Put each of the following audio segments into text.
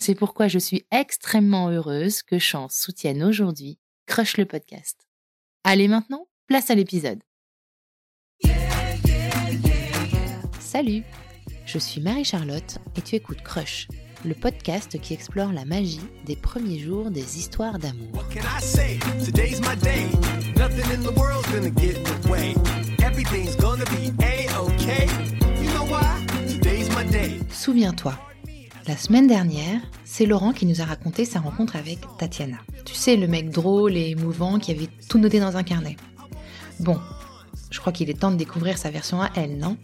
C'est pourquoi je suis extrêmement heureuse que Chance soutienne aujourd'hui Crush le podcast. Allez maintenant, place à l'épisode. Salut, je suis Marie-Charlotte et tu écoutes Crush, le podcast qui explore la magie des premiers jours des histoires d'amour. Souviens-toi, la semaine dernière, c'est Laurent qui nous a raconté sa rencontre avec Tatiana. Tu sais, le mec drôle et émouvant qui avait tout noté dans un carnet. Bon, je crois qu'il est temps de découvrir sa version à elle, non?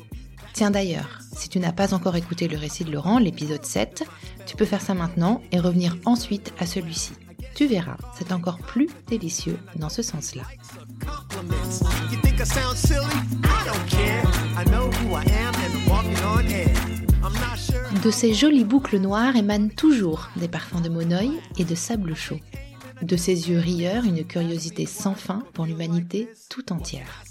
Tiens d'ailleurs, si tu n'as pas encore écouté le récit de Laurent, l'épisode 7, tu peux faire ça maintenant et revenir ensuite à celui-ci. Tu verras, c'est encore plus délicieux dans ce sens-là. De ces jolies boucles noires émanent toujours des parfums de monoï et de sable chaud. De ses yeux rieurs, une curiosité sans fin pour l'humanité tout entière.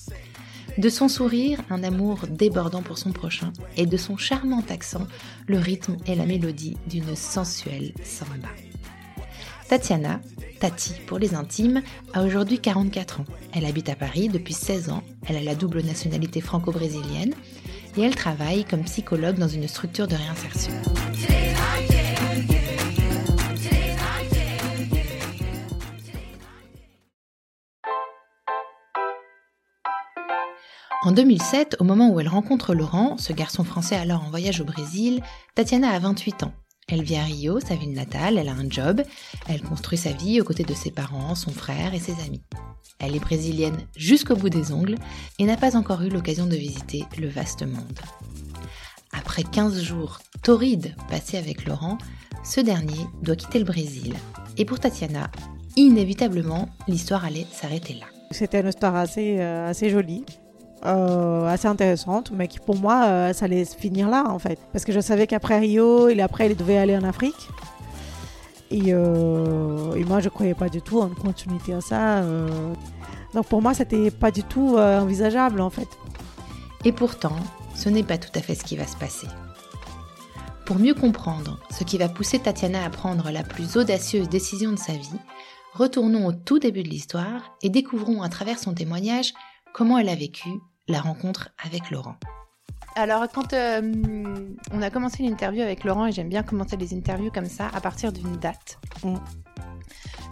De son sourire, un amour débordant pour son prochain, et de son charmant accent, le rythme et la mélodie d'une sensuelle samba. Tatiana, Tati pour les intimes, a aujourd'hui 44 ans. Elle habite à Paris depuis 16 ans, elle a la double nationalité franco-brésilienne et elle travaille comme psychologue dans une structure de réinsertion. En 2007, au moment où elle rencontre Laurent, ce garçon français alors en voyage au Brésil, Tatiana a 28 ans. Elle vit à Rio, sa ville natale, elle a un job, elle construit sa vie aux côtés de ses parents, son frère et ses amis. Elle est brésilienne jusqu'au bout des ongles et n'a pas encore eu l'occasion de visiter le vaste monde. Après 15 jours torrides passés avec Laurent, ce dernier doit quitter le Brésil. Et pour Tatiana, inévitablement, l'histoire allait s'arrêter là. C'était une histoire assez, euh, assez jolie. Euh, assez intéressante, mais qui pour moi, euh, ça allait finir là en fait. Parce que je savais qu'après Rio, et après, il devait aller en Afrique. Et, euh, moi, je croyais pas du tout en continuité à ça. Donc pour moi, c'était pas du tout envisageable en fait. Et pourtant, ce n'est pas tout à fait ce qui va se passer. Pour mieux comprendre ce qui va pousser Tatiana à prendre la plus audacieuse décision de sa vie, retournons au tout début de l'histoire et découvrons à travers son témoignage comment elle a vécu la rencontre avec Laurent. Alors, quand euh, on a commencé l'interview avec Laurent, et j'aime bien commencer les interviews comme ça, à partir d'une date. Mm.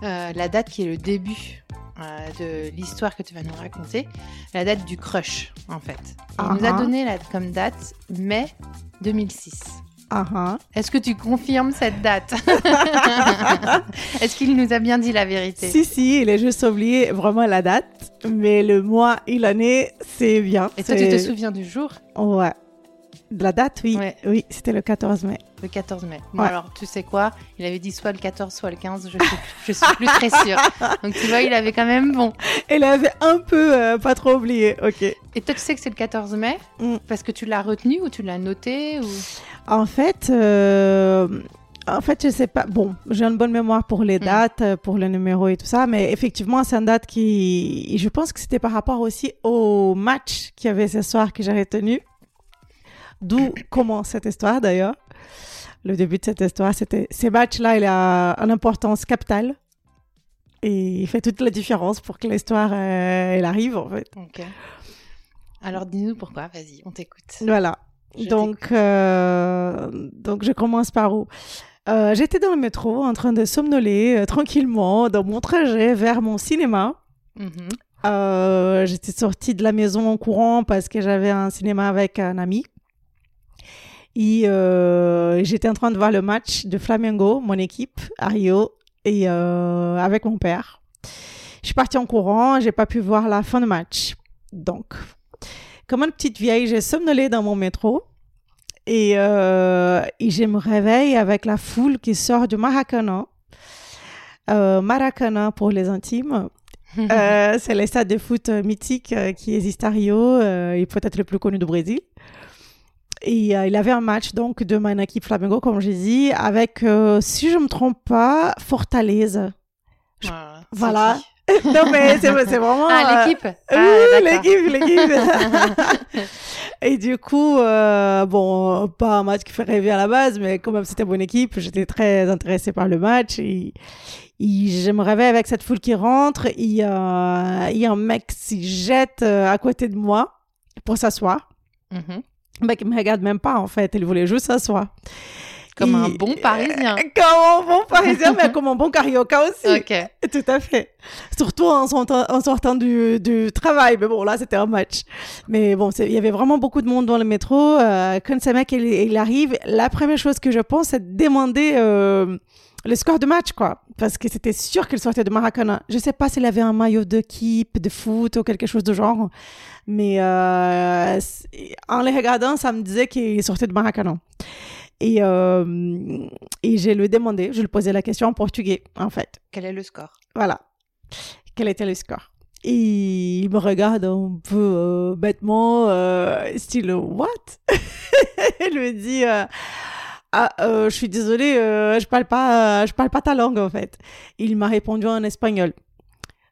Euh, la date qui est le début euh, de l'histoire que tu vas nous raconter, la date du crush, en fait. Il nous a uh-huh. donné la, comme date mai 2006. Uh-huh. Est-ce que tu confirmes cette date Est-ce qu'il nous a bien dit la vérité Si, si, il a juste oublié vraiment la date, mais le mois et l'année, c'est bien. Et toi, tu te souviens du jour Ouais. De la date, oui. Oui, c'était le 14 mai. Le 14 mai. Bon, alors, tu sais quoi? Il avait dit soit le 14, soit le 15. Je suis, je suis plus très sûre. Donc, tu vois, il avait quand même bon. Il avait un peu euh, pas trop oublié. Ok. Et toi, tu sais que c'est le 14 mai? Mm. Parce que tu l'as retenu ou tu l'as noté ou... En fait, euh, En fait, je sais pas. Bon, j'ai une bonne mémoire pour les Mm. dates, euh, pour le numéro et tout ça, mais effectivement, c'est une date qui. Je pense que c'était par rapport aussi au match qu'il y avait ce soir que j'ai retenu. D'où commence cette histoire d'ailleurs. Le début de cette histoire, c'était. Ces matchs-là, il a une importance capitale. Et il fait toute la différence pour que l'histoire, euh, elle arrive, en fait. Ok. Alors dis-nous pourquoi, vas-y, on t'écoute. Voilà. Donc, euh, donc, je commence par où? Euh, J'étais dans le métro en train de somnoler euh, tranquillement dans mon trajet vers mon cinéma. Mhm. Euh, J'étais sortie de la maison en courant parce que j'avais un cinéma avec un ami. Et j'étais en train de voir le match de Flamengo, mon équipe, à Rio, et avec mon père. Je suis partie en courant, j'ai pas pu voir la fin du match. Donc, comme une petite vieille, j'ai somnolé dans mon métro. Et, euh, et je me réveille avec la foule qui sort du Maracana. Euh, Maracana pour les intimes. Euh, c'est le stade de foot euh, mythique euh, qui existe à Rio et peut-être le plus connu du Brésil. Et il avait un match donc de mon équipe Flamengo, comme j'ai dit, avec, si je ne me trompe pas, Fortaleza. C'est Voilà. non mais c'est c'est vraiment... Ah, euh, l'équipe oui, Ah, d'accord. l'équipe, l'équipe. Et du coup, euh, bon, pas un match qui fait rêver à la base, mais quand même c'était bonne équipe. J'étais très intéressée par le match. Et, et je me réveille avec cette foule qui rentre. Il y a il y a un mec qui jette euh, à côté de moi pour s'asseoir. Mhm. Le mec, il me regarde même pas en fait. Il voulait juste s'asseoir. Comme un bon Parisien. Comme un bon parisien, mais comme un bon carioca aussi. Ok. Tout à fait. Surtout en sortant, en sortant du, du travail. Mais bon, là, c'était un match. Mais bon, il y avait vraiment beaucoup de monde dans le métro. Euh, quand ce mec, il, il arrive, la première chose que je pense, c'est de demander euh, le score de match, quoi. Parce que c'était sûr qu'il sortait de Maracana. Je sais pas s'il avait un maillot d'équipe, de foot ou quelque chose de genre. Mais euh, en les regardant, ça me disait qu'il sortait de Maracana. Et, euh, et je lui ai demandé, je lui posais la question en portugais, en fait. Quel est le score? Voilà. Quel était le score? Et il me regarde un peu euh, bêtement, euh, style What? Il me dit euh, Ah, euh, je suis désolée, euh, je parle pas, je parle pas ta langue en fait. Il m'a répondu en espagnol.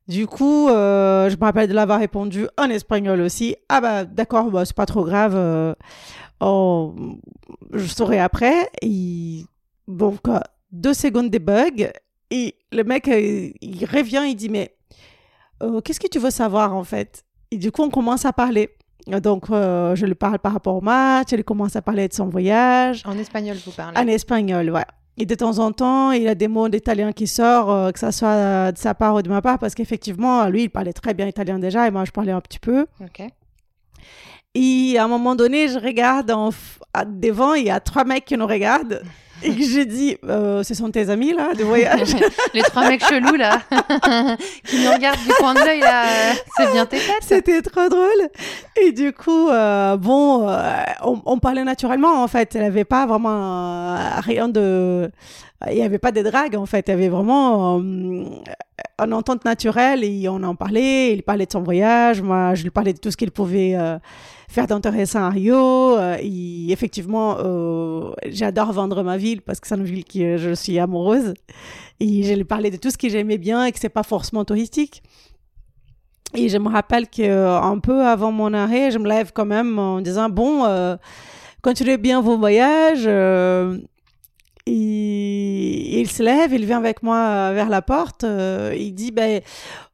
Du coup, euh, je me rappelle de l'avoir répondu en espagnol aussi. Ah bah d'accord, bah, c'est pas trop grave. euh, oh, je saurai après. Et bon, quoi, deux secondes de bug. Et le mec, euh, il revient, il dit, mais euh, qu'est-ce que tu veux savoir en fait? Et du coup, on commence à parler. Donc, euh, je lui parle par rapport au match, il commence à parler de son voyage. En espagnol, vous parlez En espagnol, ouais. Et de temps en temps, il y a des mots d'italien qui sortent, euh, que ça soit euh, de sa part ou de ma part, parce qu'effectivement, lui, il parlait très bien italien déjà, et moi, je parlais un petit peu. Ok. Et à un moment donné, je regarde en f- devant, il y a trois mecs qui nous regardent. Et que je dis, euh, ce sont tes amis là, de voyage Les trois mecs chelous là, qui nous regardent du coin de l'œil là, c'est bien tes têtes. C'était trop drôle. Et du coup, euh, bon, euh, on, on parlait naturellement en fait. Elle avait pas vraiment euh, rien de. Il n'y avait pas de drague en fait. Il y avait vraiment euh, une entente naturelle et on en parlait. Il parlait de son voyage. Moi, je lui parlais de tout ce qu'il pouvait euh, faire d'intéressant à Rio. Euh, effectivement, j'adore vendre ma ville parce que c'est une ville qui je suis amoureuse. Et je lui parlais de tout ce que j'aimais bien et que c'est pas forcément touristique. Et je me rappelle qu'un peu avant mon arrêt, je me lève quand même en disant Bon, continuez bien vos voyages. Il se lève, il vient avec moi euh, vers la porte. euh, il dit ben,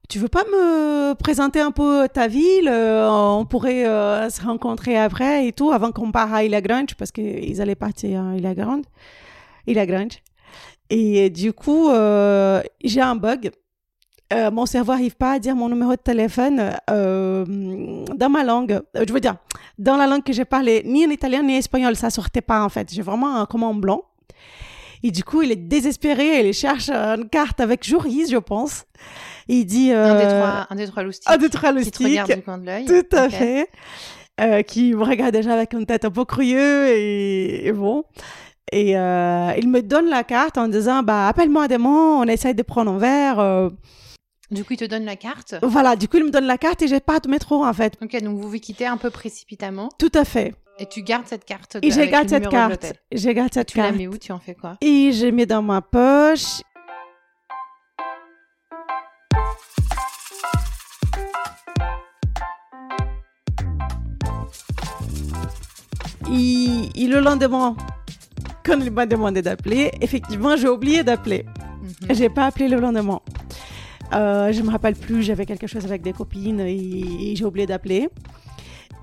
Tu veux pas me présenter un peu ta ville Euh, On pourrait se rencontrer après et tout, avant qu'on parte à Ilha Grande, parce qu'ils allaient partir à Grande. Et du coup, j'ai un bug. Mon cerveau n'arrive pas à dire mon numéro de téléphone dans ma langue. Je veux dire, dans la langue que j'ai parlé, ni en italien ni en espagnol, ça sortait pas en fait. J'ai vraiment un comment blanc. Et du coup, il est désespéré. Il cherche une carte avec Joris, je pense. Et il dit. Un des euh, trois, un des trois loustiques. un des trois Qui te regarde loustiques. du coin de l'œil. Tout à fait. Euh, qui me regarde déjà avec une tête un peu curieuse et, et bon. Et euh, il me donne la carte en disant bah appelle-moi demain, on essaye de prendre un verre. euh. Du coup, il te donne la carte? Voilà, du coup il me donne la carte et j'ai pas de métro en fait. Ok, donc vous vous quittez un peu précipitamment. Tout à fait. Et tu gardes cette carte Et j'ai gardé cette carte. J'ai gardé cette tu carte. Tu la mets où Tu en fais quoi? Et je mets dans ma poche. Et, le lendemain, quand il m'a demandé d'appeler, effectivement, j'ai oublié d'appeler. Mhm. J'ai pas appelé le lendemain. Euh, je me rappelle plus, j'avais quelque chose avec des copines et, j'ai oublié d'appeler.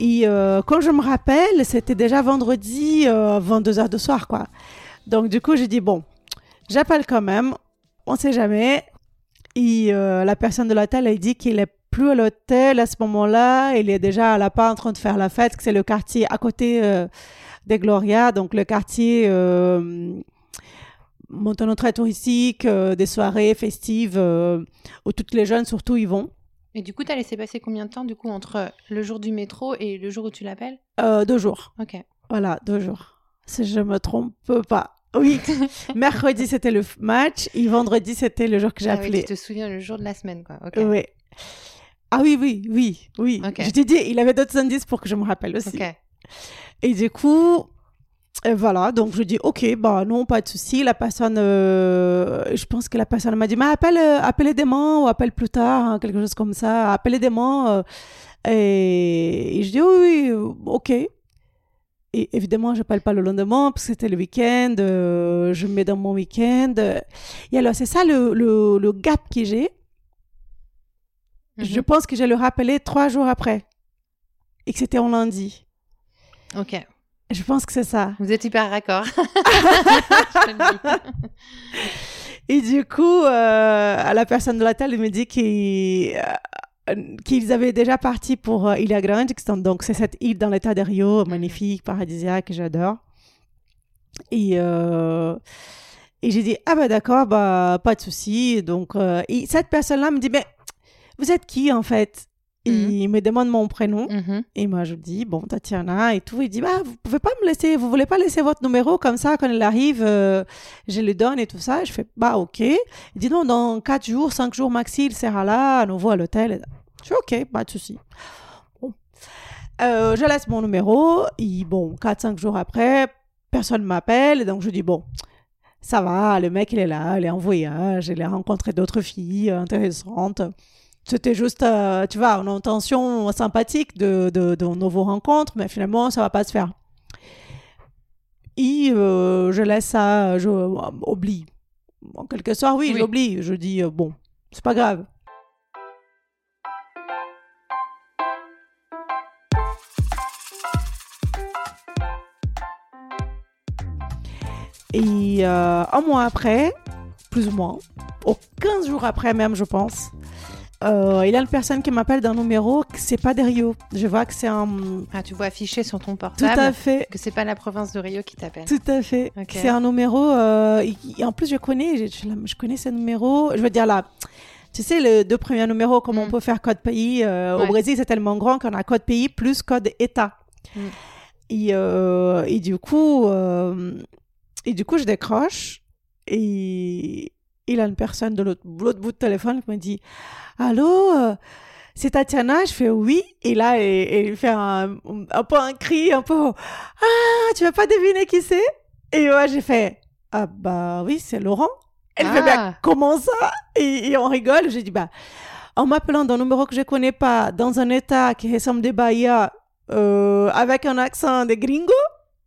Et euh, quand je me rappelle, c'était déjà vendredi, 22h de soir, quoi. Donc, du coup, j'ai dit, bon, j'appelle quand même, on sait jamais. Et euh, la personne de l'hôtel, elle dit qu'il est plus à l'hôtel à ce moment-là. Il est déjà à la part en train de faire la fête, que c'est le quartier à côté euh, des Gloria, donc le quartier euh, maintenant très touristique, euh, des soirées festives euh, où toutes les jeunes surtout y vont. Et du coup, tu as laissé passer combien de temps du coup entre le jour du métro et le jour où tu l'appelles? Deux jours. Ok. Voilà, deux jours. Si je me trompe pas. Oui, mercredi c'était le match et vendredi c'était le jour que j'ai ah appelé. Oui, tu te souviens le jour de la semaine, quoi. Oui. Ah oui, oui, oui, oui. Je t'ai dit, il avait d'autres indices pour que je me rappelle aussi. Et du coup, euh, voilà, donc je dis, ok, bah non, pas de souci. La personne, euh, je pense que la personne m'a dit, mais appelle, euh, appelez demain ou appelle plus tard, hein, quelque chose comme ça. Appelez demain. Et, je dis, oui, oui, ok. Et évidemment, je n'appelle pas le lendemain parce que c'était le week-end. je me mets dans mon week-end. Et alors, c'est ça le, le, le gap que j'ai je mhm. pense que je le rappelé trois jours après. Et que c'était en lundi. Ok. Je pense que c'est ça. Vous êtes hyper raccord. et du coup, euh, la personne de l'hôtel me dit qu'ils euh, avaient déjà parti pour euh, Ilha Grande. Donc, c'est cette île dans l'état de Rio, magnifique, paradisiaque, que j'adore. Et, euh, et j'ai dit, ah bah d'accord, bah, pas de souci. Donc, et cette personne-là me dit, mais vous êtes qui en fait? Il mhm. me demande mon prénom mhm. et moi je dis bon Tatiana et tout. Il dit bah vous pouvez pas me laisser, vous voulez pas laisser votre numéro comme ça quand il arrive, euh, je le donne et tout ça. je fais bah ok. Il dit non dans 4 jours, 5 jours maxi il sera là à nouveau à l'hôtel. Je fais ok, pas de souci. Euh, je laisse mon numéro et bon 4-5 jours après personne m'appelle donc je dis bon ça va, le mec il est là, il est en voyage, il a rencontré d'autres filles intéressantes. C'était juste, euh, tu vois, une intention sympathique de, de, de nouveau rencontre, mais finalement, ça va pas se faire. Et euh, je laisse ça, je euh, oublie. En quelque sorte, oui, j'oublie. Je dis, bon, c'est pas grave. Et un mois après, plus ou moins, au 15 jours après même, je pense, euh, il y a une personne qui m'appelle d'un numéro que c'est pas de Rio. Je vois que c'est un. Ah, tu vois affiché sur ton portable. Tout à fait. Que c'est pas la province de Rio qui t'appelle. Tout à fait. C'est un numéro. Euh, en plus, je connais, je, connais ce numéro. Je veux dire là. Tu sais, les deux premiers numéros, comment on mm. peut faire code pays. Euh, au Brésil, c'est tellement grand qu'on a code pays plus code État. Mm. Et, et, du coup, et du coup, je décroche et il y a une personne de l'autre bout de téléphone qui me dit Allô euh, c'est Tatiana, je fais oui, et là, il fait un, un, peu un cri, un peu, ah, tu vas pas deviner qui c'est? Et moi, j'ai fait, ah, bah oui, c'est Laurent. Elle fait, bien, ah. comment ça? Et, on rigole, j'ai dit, bah, en m'appelant d'un numéro que je connais pas, dans un état qui ressemble des Bahia, euh, avec un accent de gringo,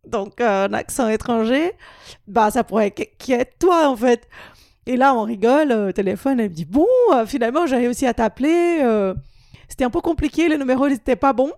donc euh, un accent étranger, bah, ça pourrait être toi, en fait. Et là, on rigole au téléphone. Elle me dit Bon, euh, finalement, j'ai réussi à t'appeler. Euh, c'était un peu compliqué, le numéro n'était pas bon.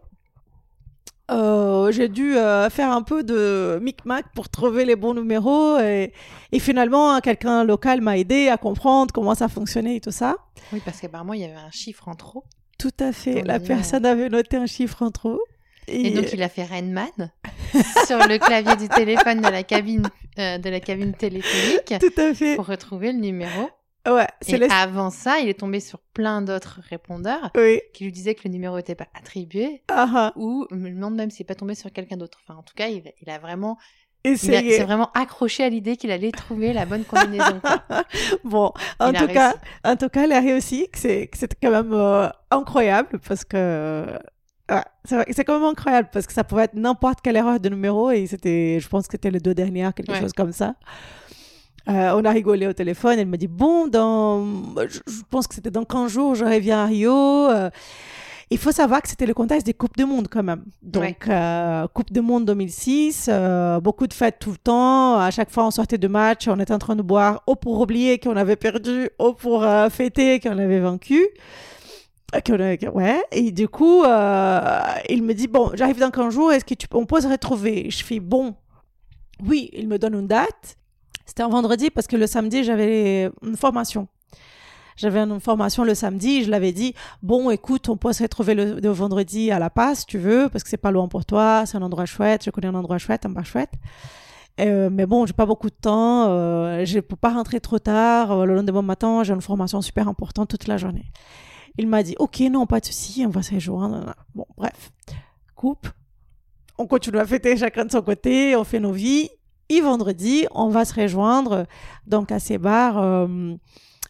Euh, j'ai dû faire un peu de micmac pour trouver les bons numéros. Et, et finalement, quelqu'un local m'a aidé à comprendre comment ça fonctionnait et tout ça. Oui, parce qu'apparemment, il y avait un chiffre en trop. Tout à fait. La personne avait noté un chiffre en trop. Et, donc il a fait Rainman sur le clavier du téléphone de la cabine euh, de la cabine téléphonique. Tout à fait. Pour retrouver le numéro. Ouais. Et avant ça, il est tombé sur plein d'autres répondeurs qui lui disaient que le numéro n'était pas attribué. Uh Ou me demande même s'il n'est pas tombé sur quelqu'un d'autre. Enfin, en tout cas, il, a vraiment il s'est vraiment accroché à l'idée qu'il allait trouver la bonne combinaison. bon, en tout, cas, en tout cas, il a réussi. C'est quand même euh, incroyable parce que Ouais, c'est quand même incroyable parce que ça pouvait être n'importe quelle erreur de numéro et c'était, je pense que c'était les deux dernières, quelque Ouais. chose comme ça. Euh, on a rigolé au téléphone. Elle me dit Bon, dans, je, je pense que c'était dans 15 jours, je reviens à Rio. Euh, il faut savoir que c'était le contexte des Coupes du Monde quand même. Donc, Ouais. euh, Coupe du Monde 2006, euh, beaucoup de fêtes tout le temps. À chaque fois, on sortait de match, on était en train de boire, ou pour oublier qu'on avait perdu, ou pour euh, fêter qu'on avait vaincu. Ouais, et du coup, euh, il me dit Bon, j'arrive dans 15 jours, est-ce que tu, on peut se retrouver? Je fais Bon, oui, il me donne une date. C'était un vendredi parce que le samedi, j'avais une formation. J'avais une formation le samedi, je l'avais dit, bon, écoute, on peut se retrouver le, vendredi à La Paz, si tu veux, parce que c'est pas loin pour toi, c'est un endroit chouette, je connais un endroit chouette, un bar chouette. Euh, mais bon, j'ai pas beaucoup de temps, euh, je peux pas rentrer trop tard, euh, le lendemain matin, j'ai une formation super importante toute la journée. Il m'a dit, ok, non, pas de souci, on va se rejoindre. Bon, bref, coupe. On continue à fêter chacun de son côté, on fait nos vies. Et vendredi, on va se rejoindre donc à ces bars euh,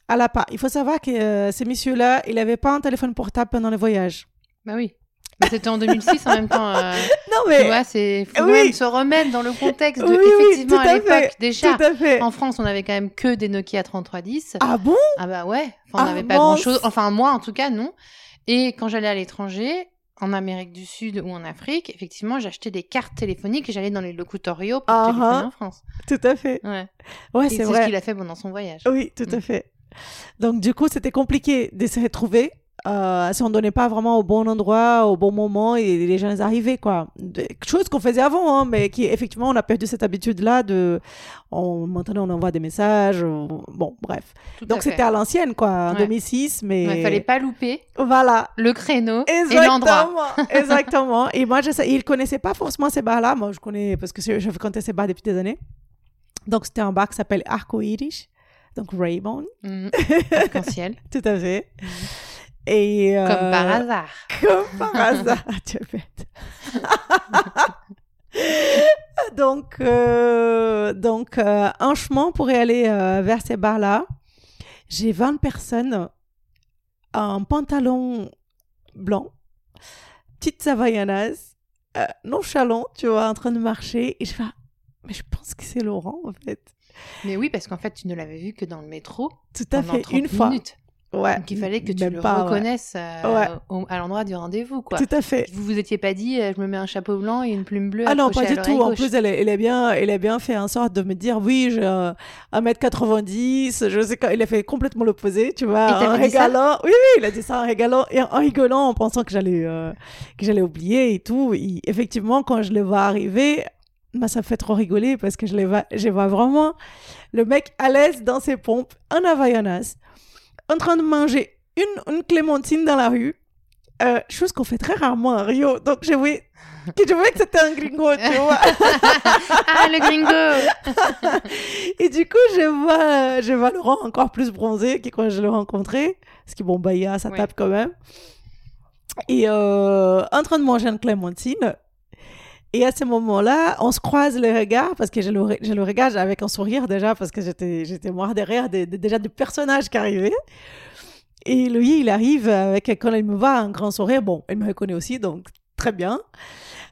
à La Paz. Il faut savoir que euh, ces messieurs-là, ils n'avaient pas un téléphone portable pendant le voyage. Bah oui. Mais c'était en 2006 en même temps. euh, Non, tu mais vois, c'est faut Oui. même se remettre dans le contexte de Oui, effectivement à à l'époque déjà. tout à fait. En France, on avait quand même que des Nokia 3310. Ah bon? Ah bah ouais, enfin, on Ah, n'avait pas mince. grand chose. Enfin, moi en tout cas, non. Et quand j'allais à l'étranger, en Amérique du Sud ou en Afrique, effectivement, j'achetais des cartes téléphoniques et j'allais dans les locutorios pour Ah, téléphoner ah. en France. Tout à fait. Ouais. Ouais, c'est c'est ce vrai. qu'il a fait pendant son voyage. Oui, tout à Mm. fait. Donc, du coup, c'était compliqué de se retrouver. Euh, si on ne donnait pas vraiment au bon endroit, au bon moment, et les gens arrivaient, quoi. De- Chose qu'on faisait avant, hein, mais qui, effectivement, on a perdu cette habitude-là de... On, maintenant, on envoie des messages. on- Bon, bref. Tout Donc, c'était à l'ancienne, quoi, en Ouais. 2006, mais... Ouais, fallait pas louper Voilà. le créneau et l'endroit. Exactement. Et moi, je sais, il connaissait pas forcément ces bars-là. Moi, je connais parce que je fréquentais ces bars depuis des années. Donc, c'était un bar qui s'appelle Arco Iris, donc Raybone, Mhm. Arc-en-ciel. tout à fait. Et euh, Comme par hasard. Comme par hasard, tu donc, euh, donc euh, un chemin pour y aller euh, vers ces bars-là. J'ai 20 personnes en pantalon blanc, petite savaillanas, euh, nonchalant, tu vois, en train de marcher. Et je fais, mais je pense que c'est Laurent, en fait. Mais oui, parce qu'en fait, tu ne l'avais vu que dans le métro Tout à fait, 30 une fois. Ouais. Donc il fallait que tu le pas, reconnaisses euh, Ouais. au- à l'endroit du rendez-vous, quoi. Tout à fait. Vous vous étiez pas dit, euh, je me mets un chapeau blanc et une plume bleue Ah non, pas du tout. En plus, elle, elle, est bien, elle a bien fait en sorte de me dire oui, j'ai euh, 1m90. Je sais qu'il a fait complètement l'opposé, tu vois. Il en rigolant. Oui, oui, il a dit ça en rigolant, et en rigolant en pensant que j'allais euh, que j'allais oublier et tout. Et effectivement, quand je le vois arriver, bah, ça me fait trop rigoler parce que je, les vois, je vois vraiment le mec à l'aise dans ses pompes, en Havaianas, en train de manger une, une clémentine dans la rue. Euh, chose qu'on fait très rarement à Rio. Donc, je voyais que, je voyais que c'était un gringo, tu vois. ah, le gringo Et du coup, je vois, je vois Laurent encore plus bronzé que quand je l'ai rencontré. Parce qu'il bon, bah, il y a sa Ouais. table quand même. Et euh, en train de manger une clémentine. Et à ce moment-là, on se croise les regards parce que je le, je le regarde avec un sourire déjà parce que j'étais, j'étais moi derrière déjà du personnage qui arrivait. Et lui, il arrive avec, quand il me voit, un grand sourire. Bon, il me reconnaît aussi, donc très bien.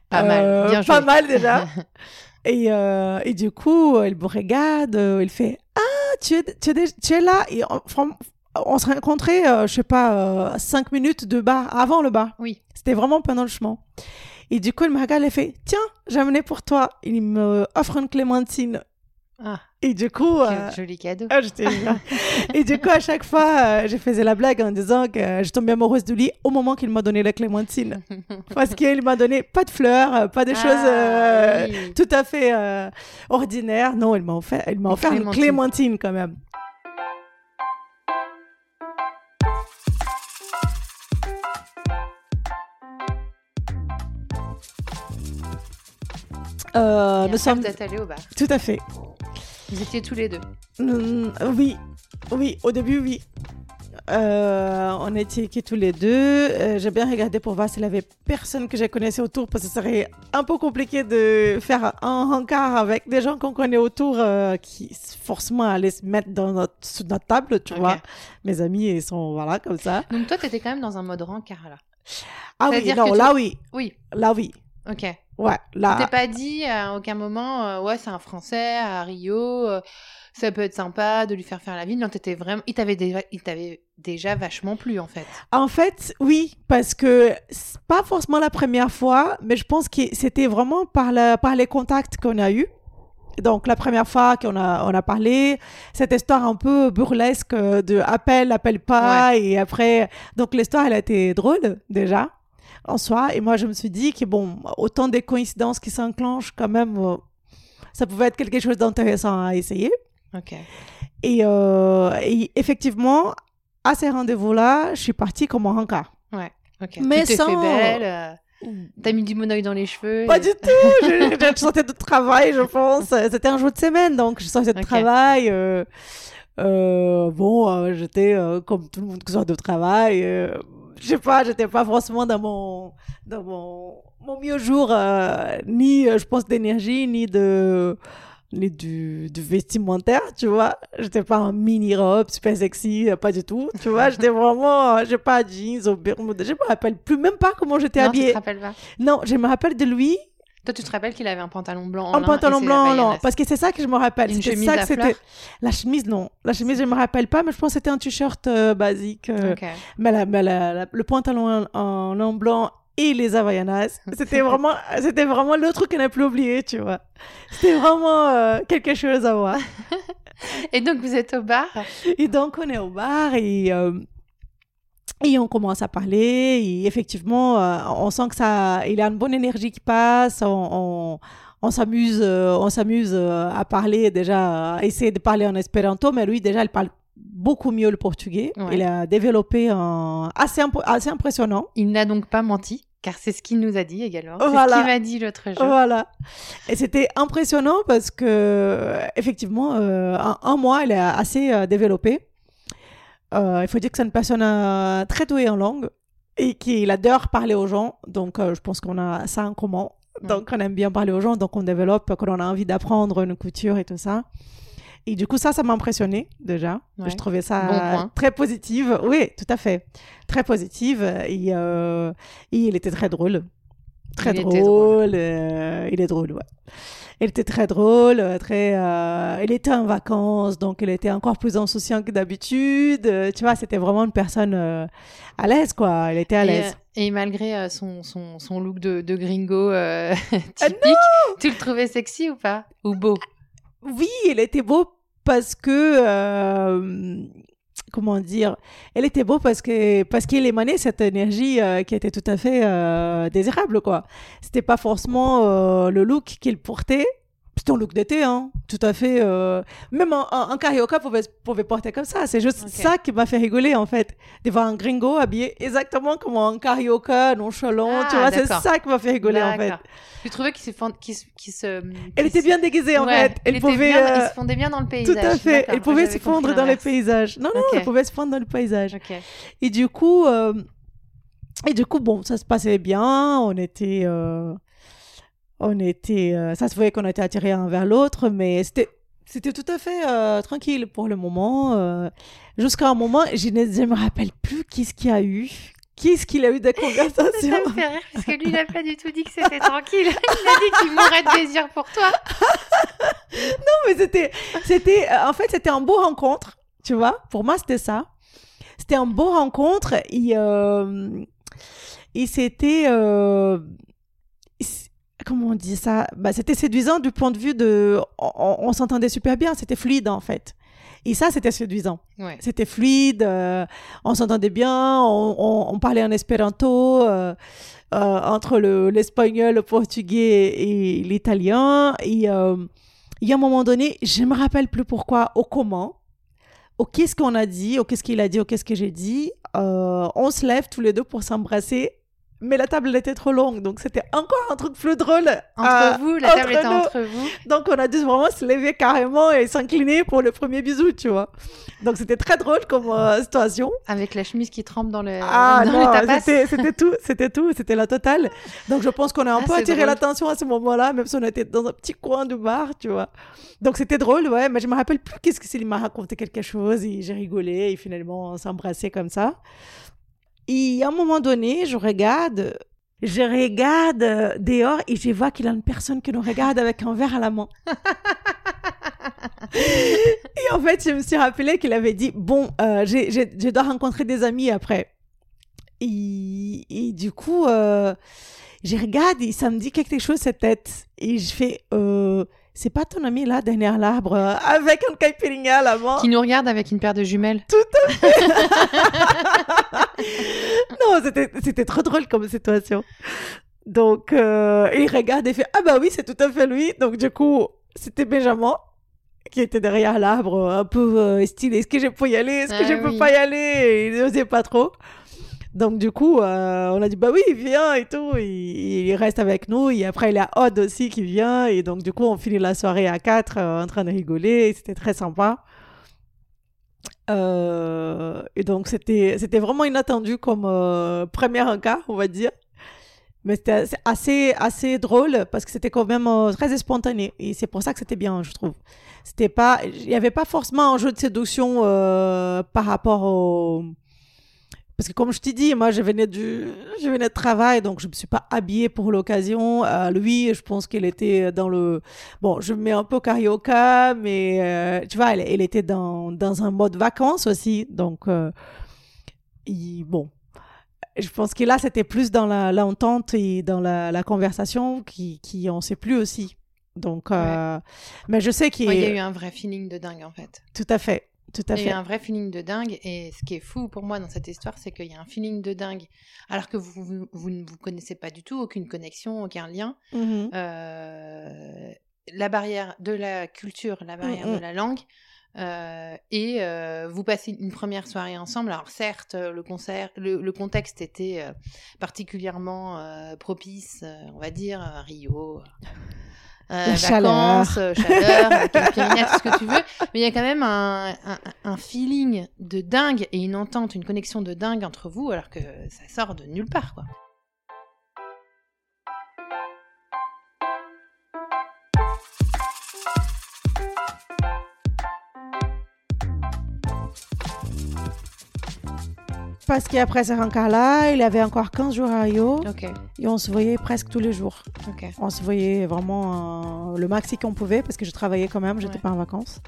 Pas mal, bien Pas joué. mal déjà. Et, euh, et du coup, il me regarde, euh, il fait Ah, tu es, tu es, dé- tu es là. Et on, on se rencontrait, euh, je sais pas, euh, cinq minutes de bar, avant le bar. Oui. C'était vraiment pendant le chemin. Et du coup, il me regarde et fait Tiens, j'ai amené pour toi. Il me offre une clémentine. Ah, Et du coup. euh, joli cadeau. ah, et du coup, à chaque fois, euh, je faisais la blague en disant que euh, je tombais amoureuse de lui au moment qu'il m'a donné la clémentine. Parce qu'il m'a donné pas de fleurs, euh, pas de Ah, choses euh, oui. tout à fait euh, ordinaires. Non, il m'a offert, il m'a offert une clémentine quand même. Euh, nous sommes Vous êtes allés au bar. tout à fait. Vous étiez tous les deux. Mm, oui, oui, au début, oui. Euh, on était que tous les deux. Euh, J'ai bien regardé pour voir s'il y avait personne que je connaissais autour parce que ce serait un peu compliqué de faire un encart avec des gens qu'on connaît autour euh, qui forcément allaient se mettre dans notre, sous notre table, tu vois. Mes amis, ils sont voilà comme ça. Donc toi, t'étais quand même dans un mode rencard là. Ah oui, non, tu- là oui. Oui, Là oui. ok. Ouais, Tu là. t'es pas dit à aucun moment, euh, ouais, c'est un Français à Rio, euh, ça peut être sympa de lui faire faire la vie. Non, t'étais vraiment, il t'avait déjà, il t'avait déjà vachement plu en fait. En fait, oui, parce que c'est pas forcément la première fois, mais je pense que c'était vraiment par, la, par les contacts qu'on a eus. Donc, la première fois qu'on a, on a parlé, cette histoire un peu burlesque euh, de appel, appelle pas, et après. Donc, l'histoire, elle a été drôle, déjà, en soi. Et moi, je me suis dit que, bon, autant des coïncidences qui s'enclenchent, quand même, euh, ça pouvait être quelque chose d'intéressant à essayer. Ok. Et, euh, et effectivement, à ces rendez-vous-là, je suis partie comme un rencard. Ok. Mais tu sans- fait belle. euh, T'as mis du monoeil dans les cheveux. Pas et- du tout. Je, je sortais de travail, je pense. C'était un jour de semaine, donc je sortais de travail. euh, euh, bon, euh, j'étais comme tout le monde qui sort de travail. je sais pas, j'étais pas forcément dans mon dans mon, mon mieux jour, euh, ni euh, je pense d'énergie, ni de ni du, du vestimentaire, tu vois. J'étais pas en mini robe super sexy, euh, pas du tout, tu vois. J'étais vraiment, j'ai pas jeans au bermuda, je me rappelle plus même pas comment j'étais Non, tu te habillée. rappelles pas. Non, je me rappelle de lui Toi, tu te rappelles qu'il avait un pantalon blanc en en lin pantalon et blanc, non, parce que c'est ça que je me rappelle. Une chemise ça à que c'était. fleurs La chemise, non. La chemise, je me rappelle pas, mais je pense que c'était un t-shirt euh, basique. euh. Mais, la- mais la- la- le pantalon en, en lin blanc et les Havaianas, c'était vraiment, c'était vraiment le truc qu'on n'a plus oublié, tu vois. C'était vraiment euh, quelque chose à voir. Et donc, vous êtes au bar Et donc, on est au bar et, et on commence à parler. Et effectivement, euh, on sent que ça, il y a une bonne énergie qui passe. On, on, on s'amuse, euh, on s'amuse euh, à parler déjà, à essayer de parler en espéranto. Mais lui, déjà, il parle beaucoup mieux le portugais. Ouais. Il a développé un assez, imp- assez impressionnant. Il n'a donc pas menti, car c'est ce qu'il nous a dit également. C'est Voilà. ce qu'il m'a dit l'autre jour. Voilà. Et c'était impressionnant parce que, effectivement, euh, en un mois, il est assez développé. Euh, il faut dire que c'est une personne euh, très douée en langue et qu'il adore parler aux gens. Donc, euh, je pense qu'on a ça en commun. Donc, on aime bien parler aux gens. Donc, on développe, quand on a envie d'apprendre une couture et tout ça. Et du coup, ça, ça m'a impressionné déjà. Ouais. Je trouvais ça Bon très positive. Oui, tout à fait. Très positive. Et, et il était très drôle. Très Il était drôle. euh, il est drôle, ouais. Il était très drôle, euh, très. euh, il était en vacances, donc il était encore plus insouciant que d'habitude. Euh, tu vois, c'était vraiment une personne à l'aise, quoi. Il était à l'aise. et malgré son, son, son look de, de gringo Ah typique, tu le trouvais sexy ou pas? Ou beau? Oui, il était beau parce que. Comment dire Elle était beau parce que parce qu'il émanait cette énergie euh, qui était tout à fait euh, désirable, quoi. C'était pas forcément euh, le look qu'il portait. C'était un look d'été, hein, tout à fait. euh, Même un, un, un carioca pouvait, pouvait porter comme ça. C'est juste ça qui m'a fait rigoler, en fait. De voir un gringo habillé exactement comme un carioca, nonchalant. Ah, tu vois, c'est ça qui m'a fait rigoler, en fait. Tu trouvais qu'il se, qu'il se, Elle était bien déguisée, en Ouais, fait. Elle pouvait. bien- euh, Il se fondait bien dans le Tout paysage. à fait. Elle pouvait se fondre dans l'inverse. paysages. Non, non, Ok. elle pouvait se fondre dans le paysage. Ok. Et du coup, euh, et du coup, bon, ça se passait bien. On était, euh, on était, euh, ça se voyait qu'on était attirés un vers l'autre, mais c'était, c'était tout à fait euh, tranquille pour le moment. euh, Jusqu'à un moment, je ne me rappelle plus qu'est-ce qu'il y a eu. Qu'est-ce qu'il a eu de Ça conversation me fait rire parce que lui, il n'a pas du tout dit que c'était tranquille. Il a dit qu'il mourrait de désir pour toi. mais c'était, c'était, euh, en fait, c'était un beau rencontre, tu vois. Pour moi, c'était ça. C'était un beau rencontre et, euh, et c'était, euh, comment on dit ça? Bah, C'était séduisant du point de vue de, on, s'entendait super bien, c'était fluide en fait. Et ça, c'était séduisant. Ouais. C'était fluide, euh, on s'entendait bien, on, on- on parlait en espéranto euh, euh, entre le- l'espagnol, le portugais et l'italien. Et euh, il y a un moment donné, je me rappelle plus pourquoi, au comment, au qu'est-ce qu'on a dit, au qu'est-ce qu'il a dit, au qu'est-ce que j'ai dit. euh, on se lève tous les deux pour s'embrasser. Mais la table était trop longue, donc c'était encore un truc plus drôle. Entre euh, vous, la table était entre vous. Donc on a dû vraiment se lever carrément et s'incliner pour le premier bisou, tu vois. Donc c'était très drôle comme euh, situation. Avec la chemise qui trempe dans le, Ah dans non, le tapas. c'était tout, c'était tout, c'était la totale. Donc je pense qu'on a un Ah, peu attiré l'attention à ce moment-là, même si on était dans un petit coin du bar, tu vois. Donc c'était drôle, ouais, mais je me rappelle plus qu'est-ce que c'est. Il m'a raconté quelque chose et j'ai rigolé et finalement on s'est embrassé comme ça. Et à un moment donné, je regarde, je regarde euh, dehors et je vois qu'il y a une personne qui nous regarde avec un verre à la main. et en fait, je me suis rappelé qu'il avait dit, bon, euh, je dois rencontrer des amis après. Et, et du coup, euh, je regarde et ça me dit quelque chose, cette tête. Et je fais, euh, c'est pas ton ami là, derrière l'arbre, euh, avec un caipirinha à la main Qui nous regarde avec une paire de jumelles. Non, c'était, c'était trop drôle comme situation. Donc, euh, il regarde et fait Ah bah oui, c'est tout à fait lui. Donc, du coup, c'était Benjamin qui était derrière l'arbre, un peu euh, stylé. Est-ce que je peux y aller? Est-ce que Ah je peux pas y aller? Il n'osait pas trop. Donc, du coup, euh, on a dit Bah oui, viens et tout. Il, il reste avec nous. Et après, il y a Odd aussi qui vient. Et donc, du coup, on finit la soirée à quatre euh, en train de rigoler. C'était très sympa. Euh, et donc, c'était, vraiment inattendu comme premier encart, on va dire. Mais c'était assez- assez, drôle parce que c'était quand même très spontané. Et c'est pour ça que c'était bien, je trouve. C'était pas, il n'y avait pas forcément un jeu de séduction par rapport au. Parce que comme je t'ai dit, moi, je venais, du, je venais de travail, donc je ne me suis pas habillée pour l'occasion. Euh, lui, je pense qu'il était dans le... Bon, je me mets un peu carioca, mais euh, tu vois, il, il était dans, dans un mode vacances aussi. Donc, euh, il- bon, je pense que là, c'était plus dans l'entente et dans la, la conversation qui, qui on sait plus aussi. Donc, mais je sais qu'il Ouais, y a eu un vrai feeling de dingue en fait. Tout à fait, tout à Il y a un vrai feeling de dingue. Et ce qui est fou pour moi dans cette histoire, c'est qu'il y a un feeling de dingue. Alors que vous, vous, vous ne vous connaissez pas du tout, aucune connexion, aucun lien. Mhm. Euh, la barrière de la culture, la barrière Mm, de mm. la langue. euh, et euh, vous passez une première soirée ensemble. Alors certes, le concert, le, le contexte était particulièrement propice, on va dire, à Rio. Euh, chaleur. vacances, euh, chaleur, caipirinha, tout ce que tu veux. Mais il y a quand même un, un, un feeling de dingue et une entente, une connexion de dingue entre vous, alors que ça sort de nulle part, quoi. Parce qu'après rencard-là, il avait encore 15 jours à Rio Ok, et on se voyait presque tous les jours. ok. On se voyait vraiment euh, le maxi qu'on pouvait parce que je travaillais quand même, j'étais Ouais. pas en vacances.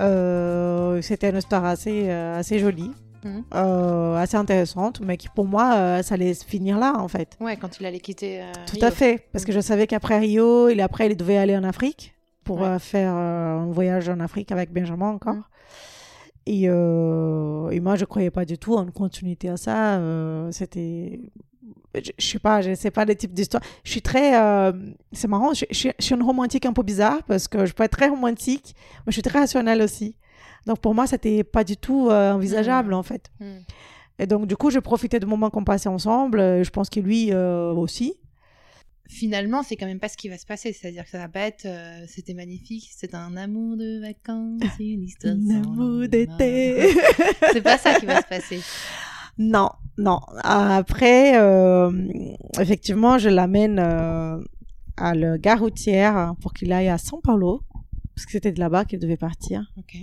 Euh, C'était une histoire assez, euh, assez jolie, Mhm. euh, assez intéressante, mais qui pour moi, euh, ça allait se finir là en fait. Ouais, quand il allait quitter. euh, Tout Rio. à fait, parce que je savais qu'après Rio, il, après, il devait aller en Afrique pour Ouais. faire un voyage en Afrique avec Benjamin encore. Mm. Et, euh, et moi, je croyais pas du tout en continuité à ça. euh, C'était. Je, je sais pas, je sais pas les types d'histoires. Je suis très. euh, c'est marrant, je, je suis- je suis une romantique un peu bizarre parce que je peux être très romantique, mais je suis très rationnelle aussi. Donc pour moi, c'était pas du tout envisageable Mm. en fait. Mm. Et donc, du coup, je profitais du moment qu'on passait ensemble. Je pense que lui aussi. Finalement, c'est quand même pas ce qui va se passer. C'est-à-dire que ça va pas être. euh, C'était magnifique, c'est un amour de vacances, une histoire. Un amour d'été. c'est pas ça qui va se passer. Non, non. Après, euh, effectivement, je l'amène euh, à la gare routière pour qu'il aille à São Paulo, parce que c'était de là-bas qu'il devait partir. Ok.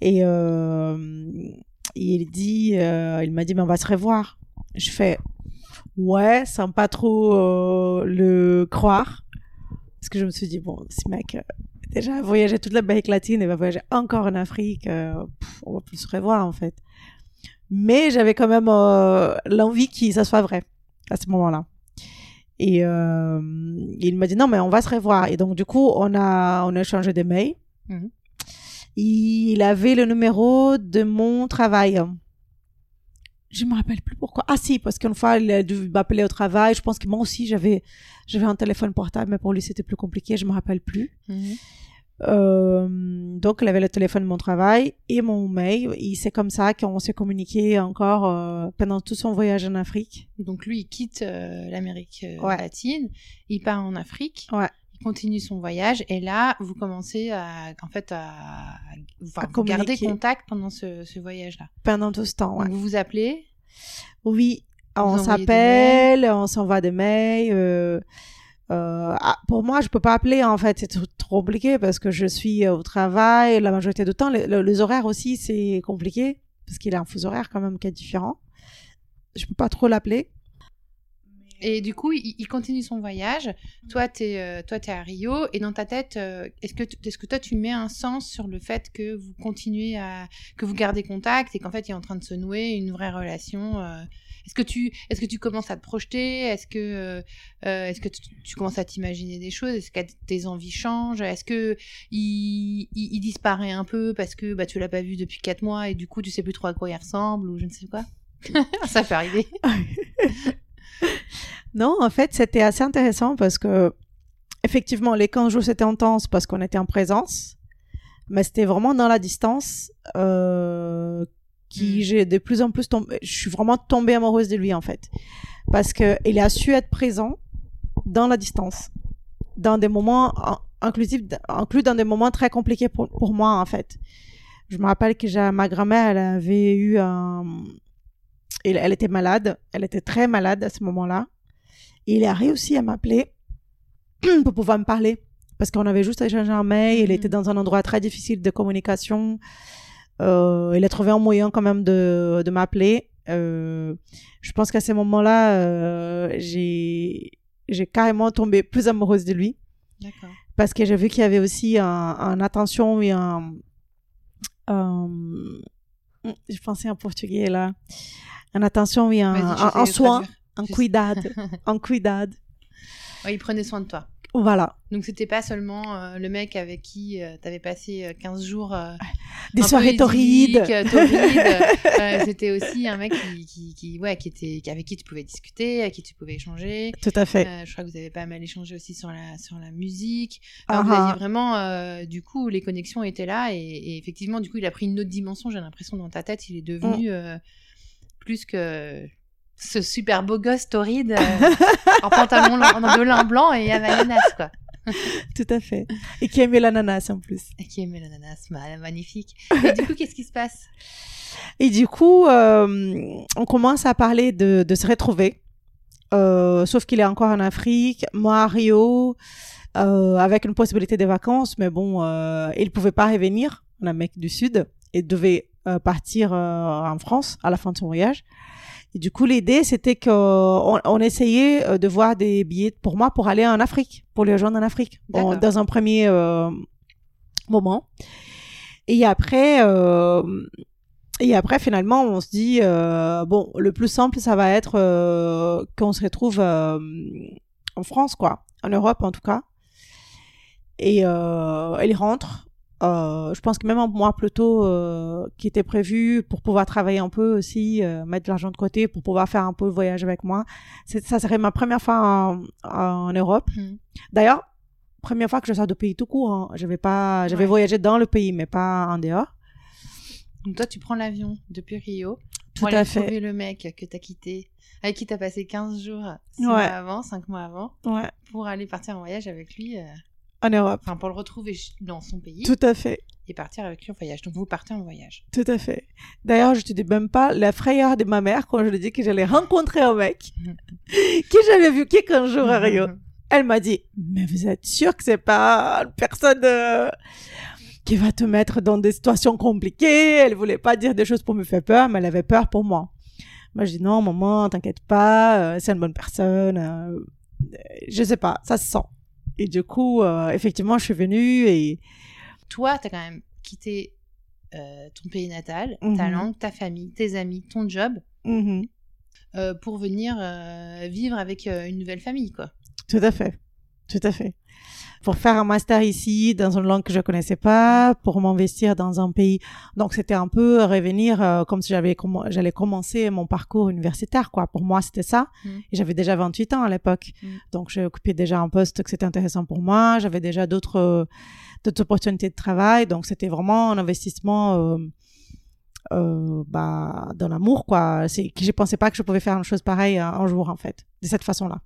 Et il dit, il m'a dit, mais on va se revoir. Je fais, ouais, sans pas trop euh, le croire, parce que je me suis dit, bon, si mec euh, déjà voyagé toute l'Amérique latine et va voyager encore en Afrique, euh, pff, on va plus se revoir en fait. Mais j'avais quand même euh, l'envie que ça soit vrai à ce moment-là. Et euh, il m'a dit non mais on va se revoir. Et donc du coup on a on a échangé des mails. Mhm. Il avait le numéro de mon travail. Je me rappelle plus pourquoi. Ah si, parce qu'une fois il a dû m'appeler au travail. Je pense que moi aussi j'avais j'avais un téléphone portable, mais pour lui c'était plus compliqué. Je me rappelle plus. Mhm. Euh, donc, il avait le téléphone de mon travail et mon mail. Et c'est comme ça qu'on s'est communiqué encore euh, pendant tout son voyage en Afrique. Donc lui, il quitte euh, l'Amérique Ouais. latine, il part en Afrique, Ouais. Continue son voyage, et là, vous commencez à, en fait, à, communiquer. contact pendant ce, ce voyage-là. Pendant tout ce temps, ouais. Vous vous appelez, Oui, on s'appelle, on s'envoie des mails. euh, euh, ah, pour moi, je peux pas appeler en fait, c'est trop, trop compliqué parce que je suis au travail la majorité du temps. Les, le- les horaires aussi, c'est compliqué parce qu'il a un fuseau horaire quand même qui est différent. je peux pas trop l'appeler. Et du coup, il, il continue son voyage. Toi, tu es, t'es à Rio. Et dans ta tête, euh, est-ce que, t- est-ce que toi, tu mets un sens sur le fait que vous continuez à. que vous gardez contact et qu'en fait, il est en train de se nouer une vraie relation euh, Est-ce que, tu, est-ce que tu commences à te projeter? Est-ce que, euh, euh, est-ce que tu, tu commences à t'imaginer des choses? Est-ce que tes envies changent? Est-ce que il, il, il disparaît un peu parce que bah, tu l'as pas vu depuis 4 mois et du coup, tu sais plus trop à quoi il ressemble ou je ne sais quoi? Ça peut arriver. Non, en fait, c'était assez intéressant parce que, effectivement, les 15 jours, c'était intense parce qu'on était en présence. Mais c'était vraiment dans la distance euh, qui Mm. j'ai de plus en plus tombé. Je suis vraiment tombée amoureuse de lui, en fait. Parce qu'il a su être présent dans la distance. Dans des moments in- inclusifs, inclus dans des moments très compliqués pour, pour moi, en fait. Je me rappelle que ma grand-mère, elle avait eu un. Elle, elle était malade. Elle était très malade à ce moment-là. Et il a réussi à m'appeler pour pouvoir me parler. Parce qu'on avait juste échangé un mail. Il Mhm. était dans un endroit très difficile de communication. Euh, il a trouvé un moyen quand même de, de m'appeler. Euh, je pense qu'à ce moment-là, euh, j'ai j'ai carrément tombé plus amoureuse de lui D'accord. parce que j'ai vu qu'il y avait aussi un, un attention et un, un- je pensais en portugais là un attention et un, soin traduire. Cuidado un cuidado Ouais, il prenait soin de toi. voilà Donc c'était pas seulement euh, le mec avec qui euh, t'avais passé euh, 15 jours euh, des soirées torrides euh, torrides. C'était aussi un mec qui, qui, qui- ouais, qui était, avec qui tu pouvais discuter, avec qui tu pouvais échanger. tout à fait je crois que vous avez pas mal échangé aussi sur la, sur la musique. Enfin, Ah vous ah. aviez vraiment, du coup, les connexions étaient là et, et effectivement, du coup, il a pris une autre dimension. J'ai l'impression dans ta tête, il est devenu Mm. plus que ce super beau gosse torride euh, en pantalon de lin blanc et Havaianas, quoi. tout à fait et qui aimait l'ananas en plus Et qui aimait l'ananas, ma- magnifique. Et du coup, qu'est-ce qui se passe? Et du coup, euh, on commence à parler de, de se retrouver. Euh, sauf qu'il est encore en Afrique, moi à Rio, euh, avec une possibilité de vacances, mais bon, il pouvait pas revenir en Amérique du Sud et devait partir en France à la fin de son voyage. Et du coup, l'idée, c'était qu'on on essayait euh, de voir des billets pour moi pour aller en Afrique, pour les rejoindre en Afrique, Bon, dans un premier euh, moment. Et après, euh, et après, finalement, on se dit, euh, bon, le plus simple, ça va être euh, qu'on se retrouve euh, en France, quoi, en Europe en tout cas. Et euh, elle rentre. Euh, je pense que même un mois plus tôt, euh, qui était prévu pour pouvoir travailler un peu aussi, euh, mettre de l'argent de côté pour pouvoir faire un peu le voyage avec moi. Ça serait ma première fois en, en Europe. Mhm. D'ailleurs, première fois que je sors de pays tout court. Hein. Je vais pas, j'avais Ouais. voyagé dans le pays, mais pas en dehors. Donc toi, tu prends l'avion depuis Rio Tout pour aller à fait. trouver le mec que t'as quitté, avec qui t'as passé 15 jours, 6 Ouais. mois avant, 5 mois avant, Ouais. pour aller partir en voyage avec lui, En Europe. enfin pour le retrouver dans son pays Tout à fait. et partir avec lui en voyage. Donc vous partez en voyage. Tout à fait. D'ailleurs, je te dis même pas la frayeur de ma mère quand je lui dis que j'allais rencontrer un mec que j'avais vu que 15 jours à Rio. Elle m'a dit, mais vous êtes sûr que c'est pas une personne euh, qui va te mettre dans des situations compliquées? Elle voulait pas dire des choses pour me faire peur, mais elle avait peur pour moi. Moi, je dis non, maman, t'inquiète pas, euh, c'est une bonne personne. euh, je sais pas, ça se sent. Et du coup, euh, effectivement, je suis venue et Toi, t'as quand même quitté euh, ton pays natal, ta Mhm. langue, ta famille, tes amis, ton job, Mhm. euh, pour venir vivre avec une nouvelle famille, quoi. Tout à fait. Tout à fait. Pour faire un master ici dans une langue que je connaissais pas, pour m'investir dans un pays. Donc c'était un peu revenir euh, comme si j'avais j'allais commencer mon parcours universitaire quoi. Pour moi, c'était ça. Mm. Et j'avais déjà 28 ans à l'époque. Mm. Donc j'ai occupé déjà un poste que c'était intéressant pour moi, j'avais déjà d'autres euh, d'autres opportunités de travail, donc c'était vraiment un investissement euh, euh, bah, dans l'amour quoi. C'est que je pensais pas que je pouvais faire une chose pareille un, un jour en fait, de cette façon-là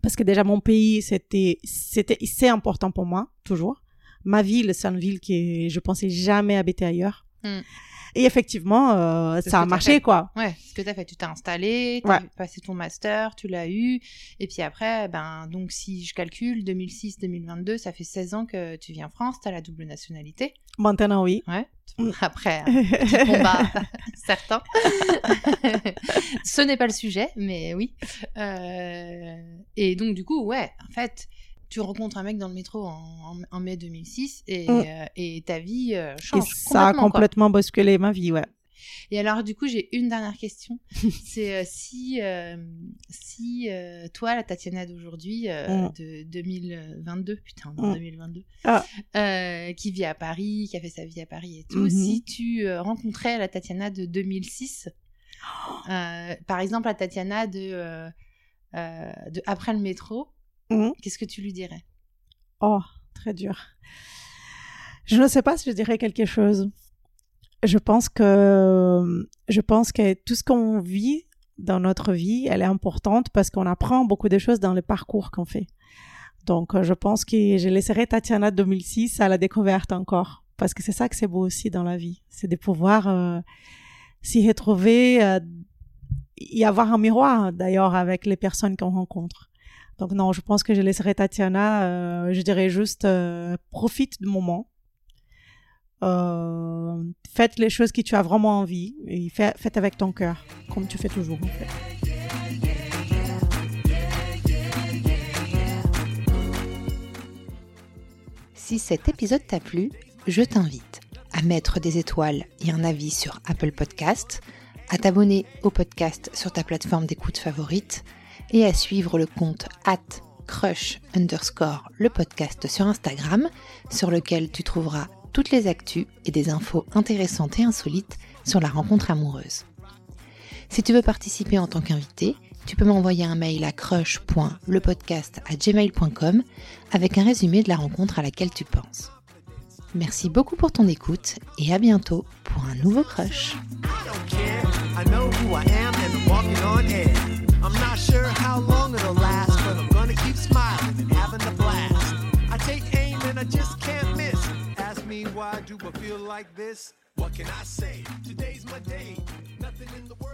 parce que déjà mon pays c'était c'était c'est important pour moi toujours ma ville c'est une ville que je pensais jamais habiter ailleurs Mm. Et effectivement, euh, ça a marché, quoi. Ouais, ce que tu as fait, tu t'es installé, tu Ouais. as passé ton master, tu l'as eu. Et puis après, ben, donc si je calcule, 2006-2022, ça fait 16 ans que tu vis en France, tu as la double nationalité. Maintenant, oui. Ouais. Mm. Après, un combat certain. Ce n'est pas le sujet, mais oui. Euh, Et donc, du coup, ouais, en fait, tu rencontres un mec dans le métro en, en- en mai 2006 et, Mm. euh, et ta vie euh, Et change ça a complètement. quoi. bousculé ma vie, ouais. Et alors, du coup, j'ai une dernière question. C'est euh, si, euh, si toi, la Tatiana d'aujourd'hui, Mm. de 2022, putain, Mm. 2022, Ah. euh, qui vit à Paris, qui a fait sa vie à Paris et tout, Mhm. si tu rencontrais la Tatiana de 2006, euh, par exemple, la Tatiana de, de après le métro, Mhm. qu'est-ce que tu lui dirais? Oh, très dur. Je ne sais pas si je dirais quelque chose. Je pense que je pense que tout ce qu'on vit dans notre vie, elle est importante parce qu'on apprend beaucoup de choses dans le parcours qu'on fait. Donc, euh, je pense que je laisserai Tatiana 2006 à la découverte encore parce que c'est ça que c'est beau aussi dans la vie, c'est de pouvoir euh, s'y retrouver, euh, y avoir un miroir d'ailleurs avec les personnes qu'on rencontre. Donc non, je pense que je laisserai Tatiana, euh, je dirais juste euh, profite du moment. Euh, faites les choses que tu as vraiment envie et faites avec ton cœur, comme tu fais toujours. Si cet épisode t'a plu, je t'invite à mettre des étoiles et un avis sur Apple Podcast, à t'abonner au podcast sur ta plateforme d'écoute favorite et à suivre le compte at crush underscore le podcast sur Instagram sur lequel tu trouveras toutes les actus et des infos intéressantes et insolites sur la rencontre amoureuse. Si tu veux participer en tant qu'invité, tu peux m'envoyer un mail à crush.lepodcast@gmail.com avec un résumé de la rencontre à laquelle tu penses. Merci beaucoup pour ton écoute et à bientôt pour un nouveau crush. I'm not sure how long it'll last, but I'm gonna keep smiling and having a blast. I take aim and I just can't miss. Ask me why do I feel like this? What can I say? Today's my day. Nothing in the gonna